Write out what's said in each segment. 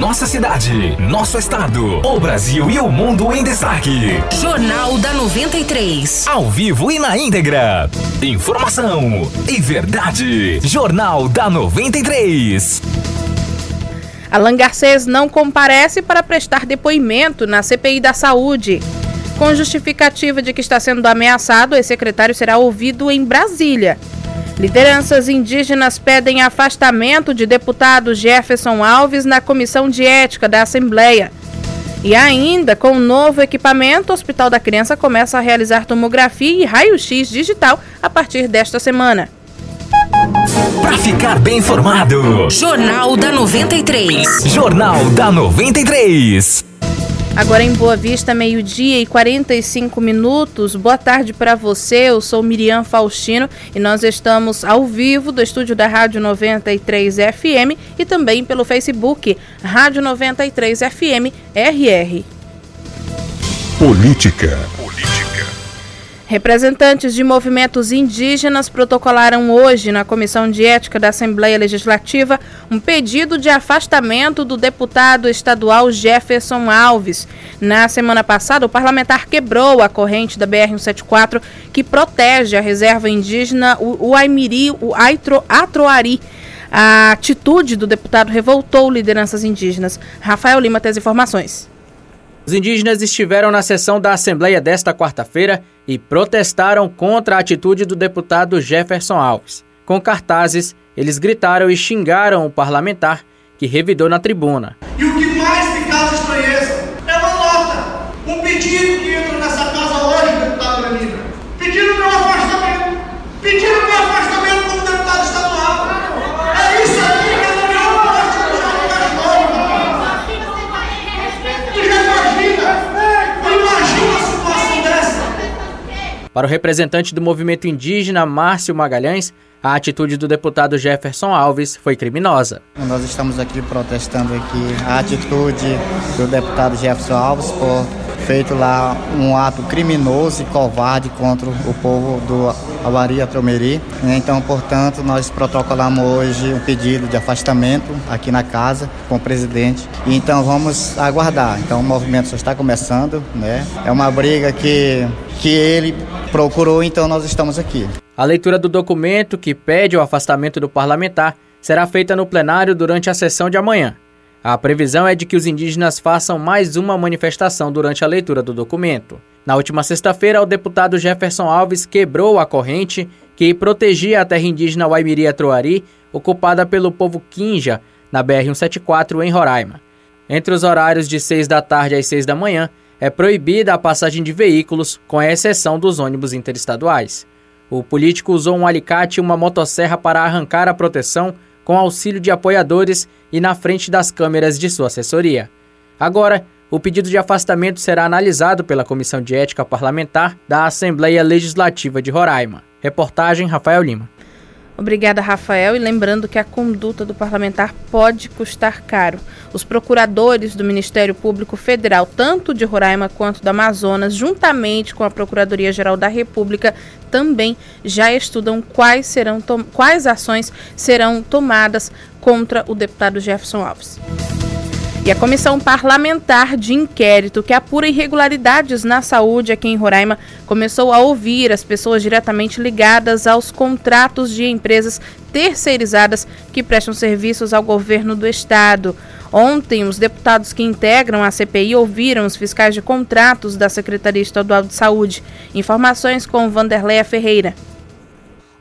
nossa cidade, nosso estado, o Brasil e o mundo em destaque. Jornal da 93. Ao vivo e na íntegra. Informação e verdade. Jornal da 93. Alan Garcês não comparece para prestar depoimento na CPI da Saúde. Com justificativa de que está sendo ameaçado, o secretário será ouvido em Brasília. Lideranças indígenas pedem afastamento de deputado Jefferson Alves na Comissão de Ética da Assembleia. E ainda, com o novo equipamento, o Hospital da Criança começa a realizar tomografia e raio-x digital a partir desta semana. Para ficar bem informado, Jornal da 93. Jornal da 93. Agora em Boa Vista, meio-dia e 45 minutos. Boa tarde para você. Eu sou Miriam Faustino e nós estamos ao vivo do estúdio da Rádio 93 FM e também pelo Facebook Rádio 93 FM RR. Política. Representantes de movimentos indígenas protocolaram hoje na Comissão de Ética da Assembleia Legislativa um pedido de afastamento do deputado estadual Jefferson Alves. Na semana passada, o parlamentar quebrou a corrente da BR-174 que protege a reserva indígena o Aimiri, o Aitro, Atroari. A atitude do deputado revoltou lideranças indígenas. Rafael Lima tem as informações. Os indígenas estiveram na sessão da Assembleia desta quarta-feira e protestaram contra a atitude do deputado Jefferson Alves. Com cartazes, eles gritaram e xingaram o parlamentar que revidou na tribuna. E o que mais me causa estranheza é uma nota, um pedido que entra nessa casa hoje, deputado Lenina, pedindo meu afastamento, pedindo meu afastamento como deputado estadual. É isso aqui que é o meu posto do Jornal Tu já imagina? Imagina a situação dessa. Para o representante do movimento indígena, Márcio Magalhães, a atitude do deputado Jefferson Alves foi criminosa. Nós estamos aqui protestando aqui a atitude do deputado Jefferson Alves por feito lá um ato criminoso e covarde contra o povo do Avaria Tromeri. Então, portanto, nós protocolamos hoje um pedido de afastamento aqui na casa com o presidente. Então vamos aguardar. Então o movimento só está começando, né? É uma briga que que ele procurou, então nós estamos aqui. A leitura do documento que pede o afastamento do parlamentar será feita no plenário durante a sessão de amanhã. A previsão é de que os indígenas façam mais uma manifestação durante a leitura do documento. Na última sexta-feira, o deputado Jefferson Alves quebrou a corrente que protegia a terra indígena Waimiri Troari, ocupada pelo povo Kinja, na BR-174 em Roraima. Entre os horários de 6 da tarde às 6 da manhã, é proibida a passagem de veículos, com exceção dos ônibus interestaduais. O político usou um alicate e uma motosserra para arrancar a proteção com auxílio de apoiadores e na frente das câmeras de sua assessoria. Agora, o pedido de afastamento será analisado pela Comissão de Ética Parlamentar da Assembleia Legislativa de Roraima. Reportagem Rafael Lima. Obrigada, Rafael. E lembrando que a conduta do parlamentar pode custar caro. Os procuradores do Ministério Público Federal, tanto de Roraima quanto do Amazonas, juntamente com a Procuradoria-Geral da República, também já estudam quais, serão quais ações serão tomadas contra o deputado Jefferson Alves. E a Comissão Parlamentar de Inquérito, que apura irregularidades na saúde aqui em Roraima, começou a ouvir as pessoas diretamente ligadas aos contratos de empresas terceirizadas que prestam serviços ao governo do estado. Ontem, os deputados que integram a CPI ouviram os fiscais de contratos da Secretaria Estadual de Saúde. Informações com Vanderleia Ferreira.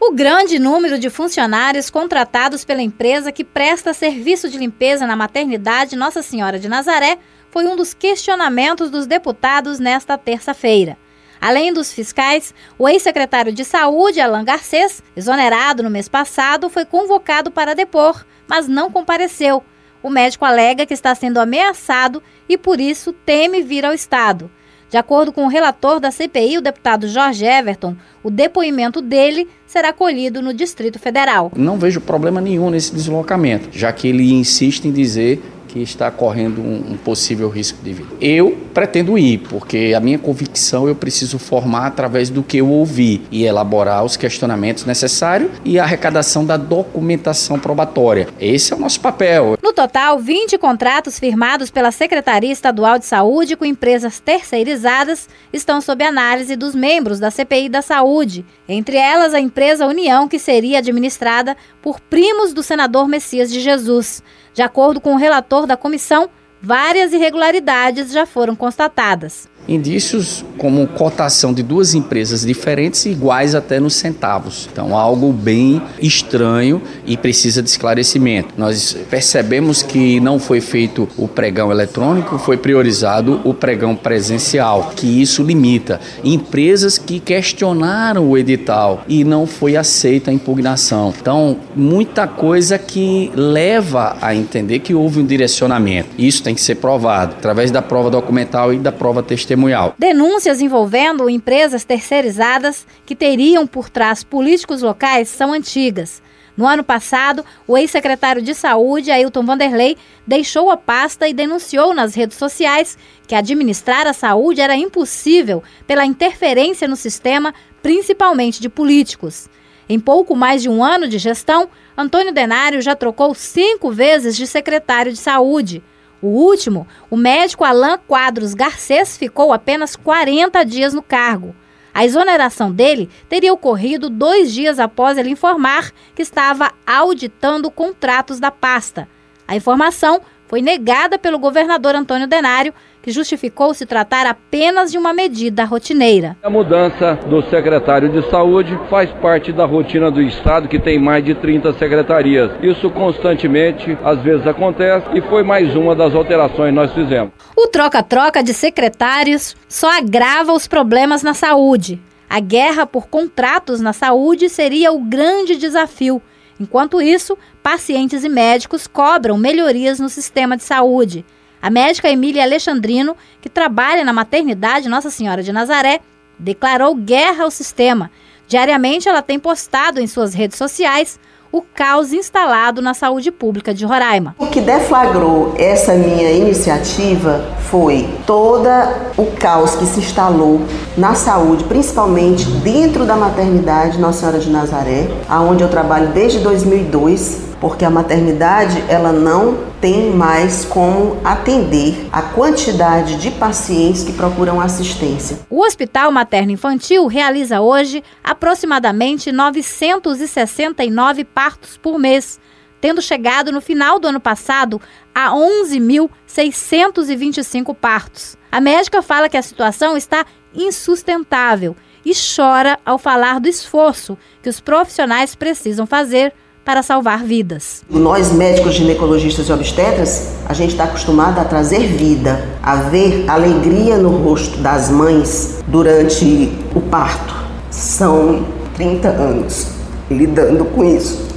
O grande número de funcionários contratados pela empresa que presta serviço de limpeza na maternidade Nossa Senhora de Nazaré foi um dos questionamentos dos deputados nesta terça-feira. Além dos fiscais, o ex-secretário de Saúde, Alain Garcês, exonerado no mês passado, foi convocado para depor, mas não compareceu. O médico alega que está sendo ameaçado e, por isso, teme vir ao Estado. De acordo com o relator da CPI, o deputado Jorge Everton, o depoimento dele será colhido no Distrito Federal. Não vejo problema nenhum nesse deslocamento, já que ele insiste em dizer que está correndo um, possível risco de vida. Eu pretendo ir, porque a minha convicção eu preciso formar através do que eu ouvi e elaborar os questionamentos necessários e a arrecadação da documentação probatória. Esse é o nosso papel. No total, 20 contratos firmados pela Secretaria Estadual de Saúde com empresas terceirizadas estão sob análise dos membros da CPI da Saúde, entre elas a empresa União, que seria administrada por primos do senador Messias de Jesus. De acordo com o relator da comissão, várias irregularidades já foram constatadas indícios como cotação de duas empresas diferentes iguais até nos centavos. Então, algo bem estranho e precisa de esclarecimento. Nós percebemos que não foi feito o pregão eletrônico, foi priorizado o pregão presencial, que isso limita empresas que questionaram o edital e não foi aceita a impugnação. Então, muita coisa que leva a entender que houve um direcionamento. Isso tem que ser provado através da prova documental e da prova testemunhal testemunhal. Denúncias envolvendo empresas terceirizadas que teriam por trás políticos locais são antigas. No ano passado, o ex-secretário de Saúde, Ailton Vanderlei, deixou a pasta e denunciou nas redes sociais que administrar a saúde era impossível pela interferência no sistema, principalmente de políticos. Em pouco mais de um ano de gestão, Antônio Denário já trocou cinco vezes de secretário de saúde. O último, o médico Alain Quadros Garcês, ficou apenas 40 dias no cargo. A exoneração dele teria ocorrido dois dias após ele informar que estava auditando contratos da pasta. A informação foi negada pelo governador Antônio Denário, que justificou se tratar apenas de uma medida rotineira. A mudança do secretário de Saúde faz parte da rotina do Estado, que tem mais de 30 secretarias. Isso constantemente, às vezes, acontece e foi mais uma das alterações que nós fizemos. O troca-troca de secretários só agrava os problemas na saúde. A guerra por contratos na saúde seria o grande desafio. Enquanto isso, pacientes e médicos cobram melhorias no sistema de saúde. A médica Emília Alexandrino, que trabalha na maternidade Nossa Senhora de Nazaré, declarou guerra ao sistema. Diariamente, ela tem postado em suas redes sociais o caos instalado na saúde pública de Roraima. O que deflagrou essa minha iniciativa foi todo o caos que se instalou na saúde, principalmente dentro da maternidade Nossa Senhora de Nazaré, aonde eu trabalho desde 2002 porque a maternidade ela não tem mais como atender a quantidade de pacientes que procuram assistência. O Hospital Materno Infantil realiza hoje aproximadamente 969 partos por mês, tendo chegado no final do ano passado a 11.625 partos. A médica fala que a situação está insustentável e chora ao falar do esforço que os profissionais precisam fazer para salvar vidas. Nós, médicos ginecologistas e obstetras, a gente está acostumado a trazer vida, a ver alegria no rosto das mães durante o parto. São 30 anos lidando com isso.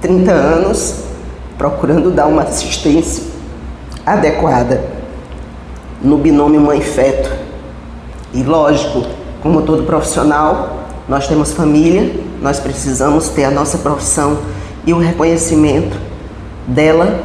30 anos procurando dar uma assistência adequada no binômio mãe-feto. E lógico, como todo profissional, nós temos família, nós precisamos ter a nossa profissão e o reconhecimento dela.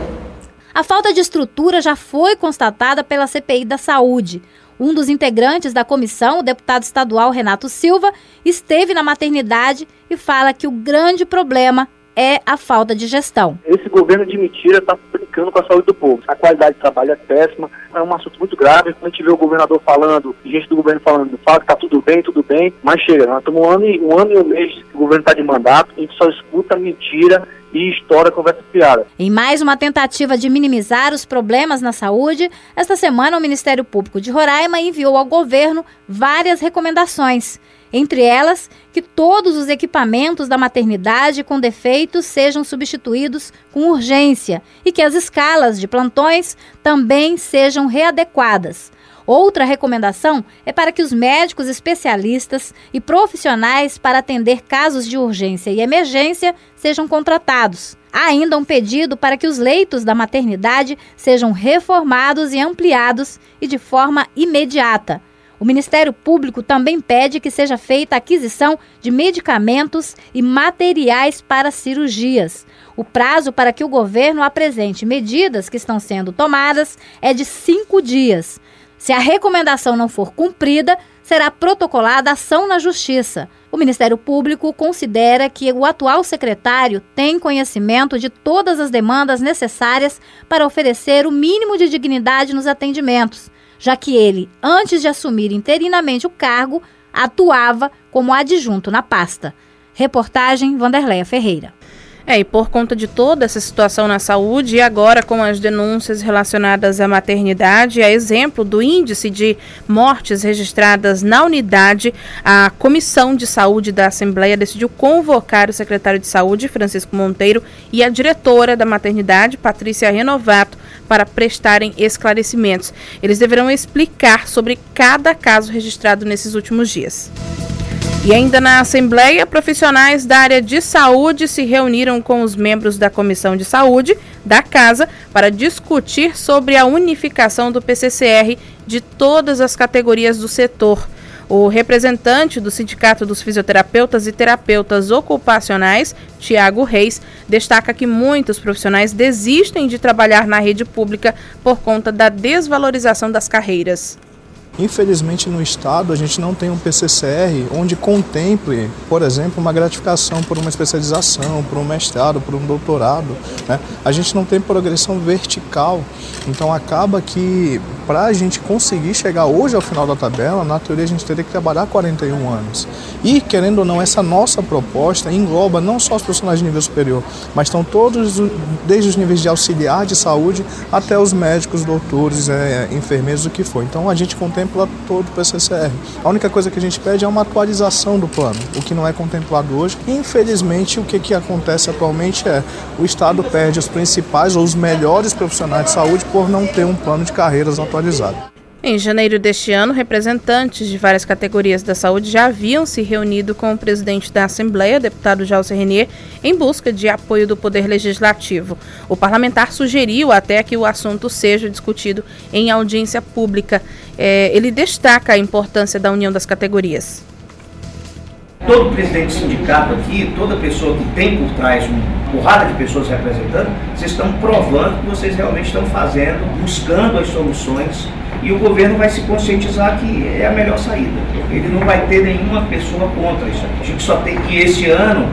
A falta de estrutura já foi constatada pela CPI da Saúde. Um dos integrantes da comissão, o deputado estadual Renato Silva, esteve na maternidade e fala que o grande problema é a falta de gestão. Esse governo de mentira está brincando com a saúde do povo. A qualidade de trabalho é péssima, é um assunto muito grave. Quando a gente vê o governador falando, gente do governo falando, fala que está tudo bem, tudo bem, mas chega, nós estamos um ano, e, um ano e um mês que o governo está de mandato, a gente só escuta mentira e história conversa piada. Em mais uma tentativa de minimizar os problemas na saúde, esta semana o Ministério Público de Roraima enviou ao governo várias recomendações. Entre elas, que todos os equipamentos da maternidade com defeitos sejam substituídos com urgência e que as escalas de plantões também sejam readequadas. Outra recomendação é para que os médicos especialistas e profissionais para atender casos de urgência e emergência sejam contratados. Há ainda um pedido para que os leitos da maternidade sejam reformados e ampliados e de forma imediata. O Ministério Público também pede que seja feita a aquisição de medicamentos e materiais para cirurgias. O prazo para que o governo apresente medidas que estão sendo tomadas é de cinco dias. Se a recomendação não for cumprida, será protocolada ação na Justiça. O Ministério Público considera que o atual secretário tem conhecimento de todas as demandas necessárias para oferecer o mínimo de dignidade nos atendimentos, já que ele, antes de assumir interinamente o cargo, atuava como adjunto na pasta. Reportagem Vanderleia Ferreira. É, e por conta de toda essa situação na saúde, e agora com as denúncias relacionadas à maternidade, a exemplo do índice de mortes registradas na unidade, a Comissão de Saúde da Assembleia decidiu convocar o secretário de Saúde, Francisco Monteiro, e a diretora da maternidade, Patrícia Renovato, para prestarem esclarecimentos. Eles deverão explicar sobre cada caso registrado nesses últimos dias. E ainda na Assembleia, profissionais da área de saúde se reuniram com os membros da Comissão de Saúde da Casa para discutir sobre a unificação do PCCR de todas as categorias do setor. O representante do Sindicato dos Fisioterapeutas e Terapeutas Ocupacionais, Tiago Reis, destaca que muitos profissionais desistem de trabalhar na rede pública por conta da desvalorização das carreiras. Infelizmente, no Estado, a gente não tem um PCCR onde contemple, por exemplo, uma gratificação por uma especialização, por um mestrado, por um doutorado. Né? A gente não tem progressão vertical. Então, acaba que, para a gente conseguir chegar hoje ao final da tabela, na teoria a gente teria que trabalhar 41 anos. E, querendo ou não, essa nossa proposta engloba não só os profissionais de nível superior, mas estão todos, desde os níveis de auxiliar de saúde até os médicos, doutores, é, enfermeiros, o que for. Então, a gente contempla contempla todo o PCCR. A única coisa que a gente pede é uma atualização do plano, o que não é contemplado hoje. Infelizmente, o que, que acontece atualmente é o Estado perde os principais ou os melhores profissionais de saúde por não ter um plano de carreiras atualizado. Em janeiro deste ano, representantes de várias categorias da saúde já haviam se reunido com o presidente da Assembleia, deputado Jalcer Renier, em busca de apoio do Poder Legislativo. O parlamentar sugeriu até que o assunto seja discutido em audiência pública. É, ele destaca a importância da união das categorias. Todo presidente de sindicato aqui, toda pessoa que tem por trás uma porrada de pessoas representando, vocês estão provando que vocês realmente estão fazendo, buscando as soluções e o governo vai se conscientizar que é a melhor saída. Ele não vai ter nenhuma pessoa contra isso. A gente só tem que esse ano,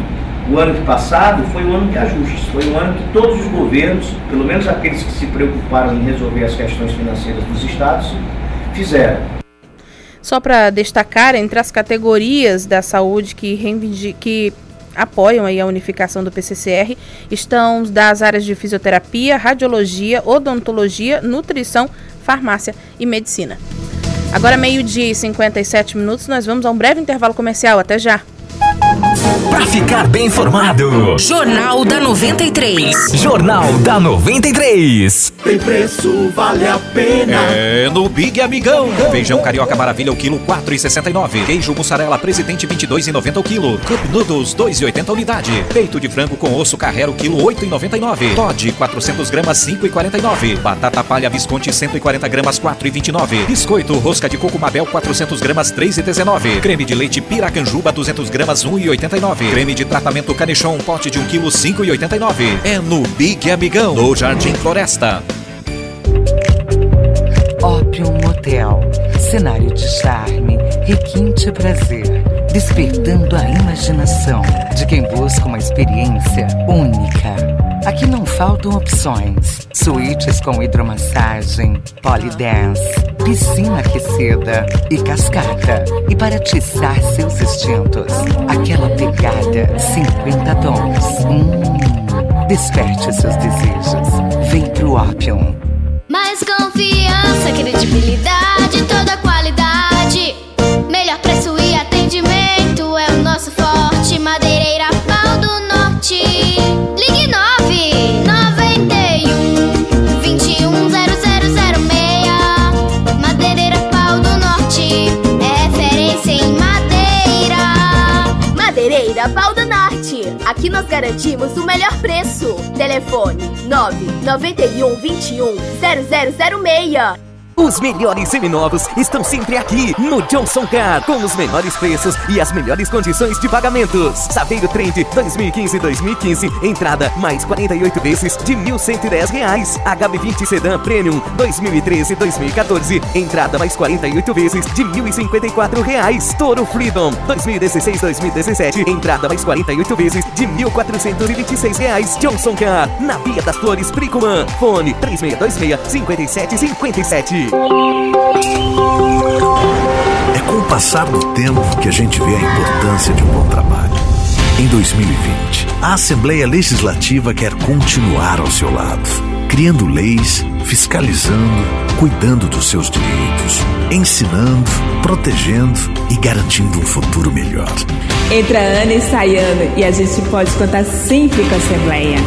o ano passado, foi o ano de ajustes. Foi o ano que todos os governos, pelo menos aqueles que se preocuparam em resolver as questões financeiras dos estados, fizeram. Só para destacar, entre as categorias da saúde que, que apoiam aí a unificação do PCCR estão das áreas de fisioterapia, radiologia, odontologia, nutrição, farmácia e medicina. Agora, meio-dia e 57 minutos, nós vamos a um breve intervalo comercial. Até já! Para ficar bem informado. Jornal da 93. Jornal da 93. Tem preço, vale a pena. É no Big Amigão. Feijão carioca maravilha o quilo 4,69. Queijo mussarela presidente 22,90 o quilo. Cup noodles 2,80 unidade. Peito de frango com osso carrero quilo 8,99. Todd 400 gramas 5,49. Batata palha Visconti 140 gramas 4,29. Biscoito rosca de coco Mabel 400 gramas 3,19. Creme de leite Piracanjuba 200 gramas 1,89. Creme de tratamento Canichon, pote de 1 kg, 5,89. É no Big Amigão, no Jardim Floresta. Opium Motel. Cenário de charme, requinte prazer, despertando a imaginação de quem busca uma experiência única. Aqui não faltam opções: suítes com hidromassagem, polidense, piscina aquecida e cascata. E para atiçar seus instintos, aquela pegada 50 tons. Hum, desperte seus desejos. Vem pro Opium. Mais confiança, credibilidade, Telefone 9 91 21 0006. Os melhores seminovos estão sempre aqui no Johnson Car, com os menores preços e as melhores condições de pagamentos. Saveiro Trend 2015-2015, entrada mais 48 vezes de 1.110 reais. HB20 Sedan Premium 2013-2014, entrada mais 48 vezes de 1.054 reais. Toro Freedom 2016-2017, entrada mais 48 vezes de 1.426 reais. Johnson Car, na Via das Flores, Pricuman. Fone 3626-5757. É com o passar do tempo que a gente vê a importância de um bom trabalho. Em 2020, a Assembleia Legislativa quer continuar ao seu lado, criando leis, fiscalizando, cuidando dos seus direitos, ensinando, protegendo e garantindo um futuro melhor. Entra Ana e sai Ana e a gente pode contar sempre com a Assembleia.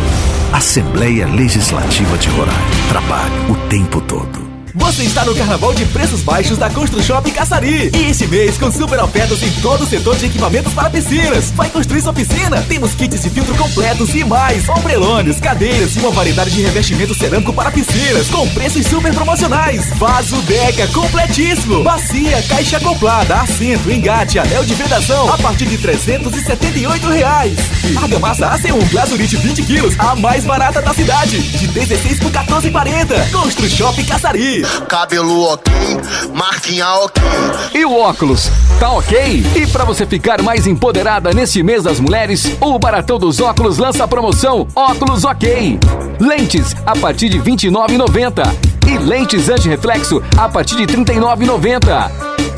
Assembleia Legislativa de Roraima. Trabalho o tempo todo. Você está no Carnaval de Preços Baixos da Construshop Caçari. E esse mês com super ofertas em todo o setor de equipamentos para piscinas. Vai construir sua piscina? Temos kits de filtro completos e mais. Ombrelões, cadeiras e uma variedade de revestimento cerâmico para piscinas. Com preços super promocionais. Vaso Deca completíssimo. Bacia, caixa acoplada, assento, engate, anel de vedação. A partir de 378 reais. E argamassa AC1 Glazurite 20 quilos. A mais barata da cidade. De 16 por 14,40. Construshop Caçari. Cabelo ok, marquinha ok. E o óculos, tá ok? E para você ficar mais empoderada neste mês das mulheres, o Baratão dos Óculos lança a promoção Óculos Ok. Lentes a partir de R$ 29,90 e lentes anti-reflexo a partir de R$ 39,90.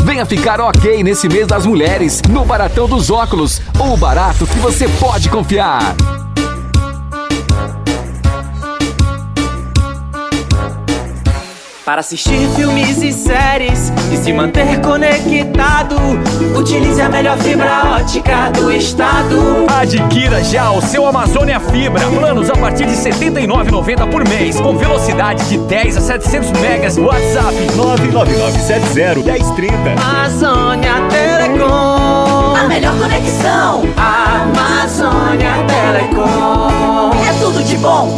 Venha ficar ok nesse mês das mulheres no Baratão dos Óculos, o barato que você pode confiar. Para assistir filmes e séries e se manter conectado, utilize a melhor fibra ótica do estado. Adquira já o seu Amazônia Fibra. Planos a partir de R$ 79,90 por mês, com velocidade de 10 a 700 megas. WhatsApp 999701030. Amazônia Telecom. A melhor conexão. Amazônia Telecom. É tudo de bom.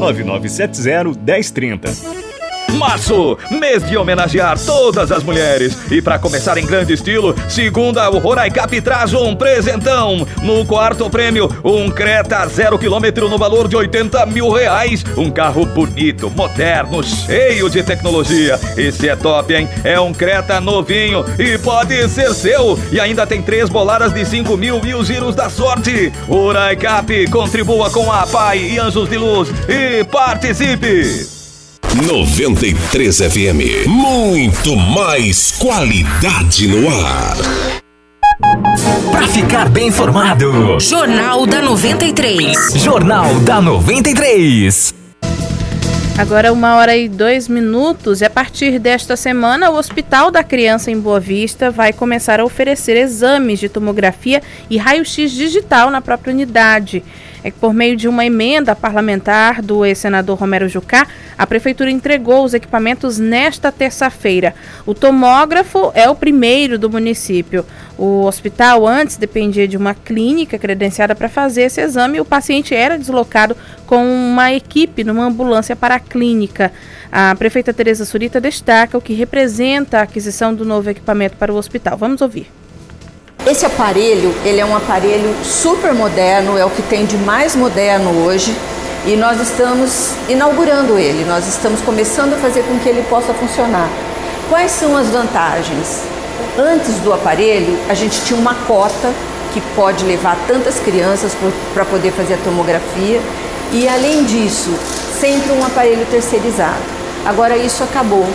999701030. Março, mês de homenagear todas as mulheres. E para começar em grande estilo, segunda, o Roraicap traz um presentão. No quarto prêmio, um Creta zero quilômetro no valor de 80 mil reais. Um carro bonito, moderno, cheio de tecnologia. Esse é top, hein? É um Creta novinho e pode ser seu. E ainda tem três boladas de 5 mil e os giros da sorte. Roraicap, contribua com a PAI e Anjos de Luz e participe! 93 FM. Muito mais qualidade no ar. Para ficar bem informado. Jornal da 93. Jornal da 93. Agora, uma hora e dois minutos, e a partir desta semana, o Hospital da Criança em Boa Vista vai começar a oferecer exames de tomografia e raio-x digital na própria unidade. É que por meio de uma emenda parlamentar do ex-senador Romero Jucá, a prefeitura entregou os equipamentos nesta terça-feira. O tomógrafo é o primeiro do município. O hospital antes dependia de uma clínica credenciada para fazer esse exame e o paciente era deslocado com uma equipe numa ambulância para a clínica. A prefeita Tereza Surita destaca o que representa a aquisição do novo equipamento para o hospital. Vamos ouvir. Esse aparelho, ele é um aparelho super moderno, é o que tem de mais moderno hoje e nós estamos inaugurando ele, nós estamos começando a fazer com que ele possa funcionar. Quais são as vantagens? Antes do aparelho, a gente tinha uma cota que pode levar tantas crianças para poder fazer a tomografia e, além disso, sempre um aparelho terceirizado. Agora isso acabou.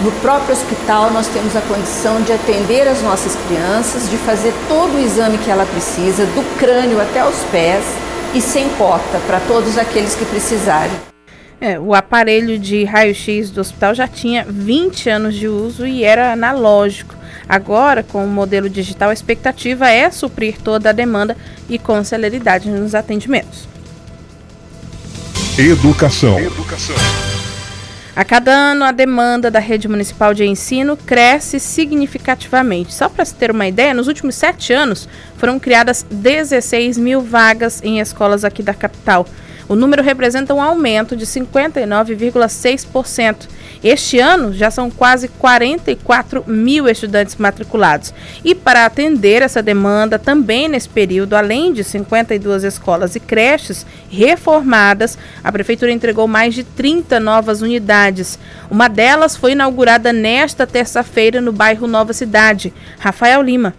No próprio hospital, nós temos a condição de atender as nossas crianças, de fazer todo o exame que ela precisa, do crânio até os pés e sem cota, para todos aqueles que precisarem. É, o aparelho de raio-x do hospital já tinha 20 anos de uso e era analógico. Agora, com o modelo digital, a expectativa é suprir toda a demanda e com celeridade nos atendimentos. Educação. Educação. A cada ano, a demanda da rede municipal de ensino cresce significativamente. Só para se ter uma ideia, nos últimos sete anos foram criadas 16 mil vagas em escolas aqui da capital. O número representa um aumento de 59,6%. Este ano já são quase 44 mil estudantes matriculados. E para atender essa demanda, também nesse período, além de 52 escolas e creches reformadas, a Prefeitura entregou mais de 30 novas unidades. Uma delas foi inaugurada nesta terça-feira no bairro Nova Cidade. Rafael Lima.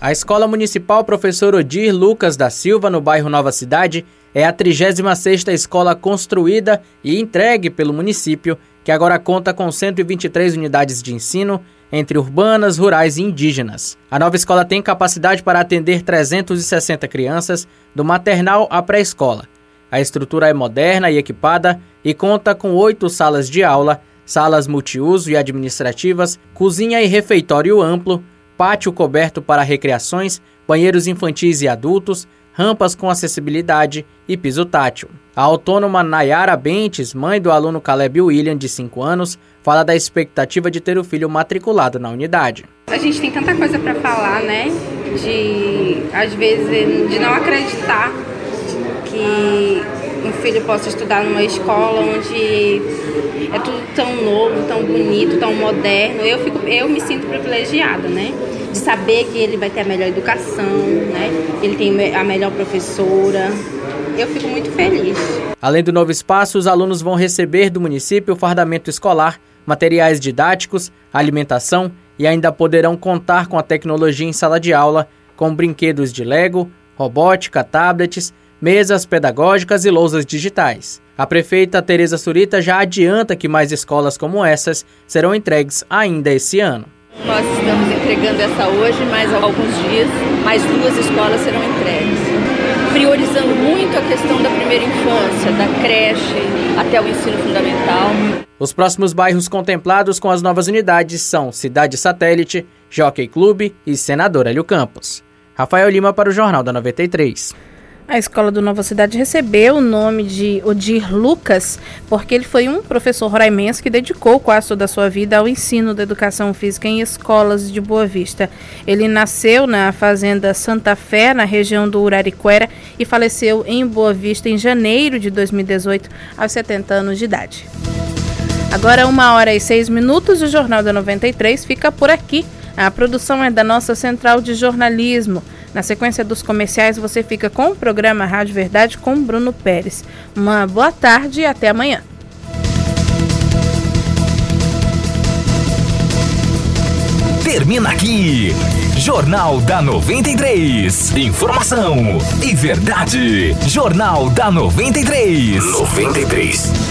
A Escola Municipal Professor Odir Lucas da Silva, no bairro Nova Cidade, é a 36ª escola construída e entregue pelo município, que agora conta com 123 unidades de ensino, entre urbanas, rurais e indígenas. A nova escola tem capacidade para atender 360 crianças, do maternal à pré-escola. A estrutura é moderna e equipada e conta com oito salas de aula, salas multiuso e administrativas, cozinha e refeitório amplo, pátio coberto para recreações, banheiros infantis e adultos, rampas com acessibilidade e piso tátil. A autônoma Nayara Bentes, mãe do aluno Caleb William, de 5 anos, fala da expectativa de ter o filho matriculado na unidade. A gente tem tanta coisa para falar, né? De, às vezes, de não acreditar que um filho possa estudar numa escola onde é tudo tão novo, tão bonito, tão moderno. Eu, fico, eu me sinto privilegiada, né? De saber que ele vai ter a melhor educação, né? Ele tem a melhor professora. Eu fico muito feliz. Além do novo espaço, os alunos vão receber do município o fardamento escolar, materiais didáticos, alimentação e ainda poderão contar com a tecnologia em sala de aula, com brinquedos de Lego, robótica, tablets mesas pedagógicas e lousas digitais. A prefeita Tereza Surita já adianta que mais escolas como essas serão entregues ainda esse ano. Nós estamos entregando essa hoje, mas há alguns dias mais duas escolas serão entregues. Priorizando muito a questão da primeira infância, da creche até o ensino fundamental. Os próximos bairros contemplados com as novas unidades são Cidade Satélite, Jockey Clube e Senador Hélio Campos. Rafael Lima para o Jornal da 93. A escola do Nova Cidade recebeu o nome de Odir Lucas, porque ele foi um professor roraimense que dedicou quase toda a sua vida ao ensino da educação física em escolas de Boa Vista. Ele nasceu na fazenda Santa Fé, na região do Urariquera, e faleceu em Boa Vista em janeiro de 2018, aos 70 anos de idade. Agora, uma hora e seis minutos, o Jornal da 93 fica por aqui. A produção é da nossa central de jornalismo. Na sequência dos comerciais, você fica com o programa Rádio Verdade com Bruno Pérez. Uma boa tarde e até amanhã. Termina aqui. Jornal da 93. Informação e verdade. Jornal da 93. 93.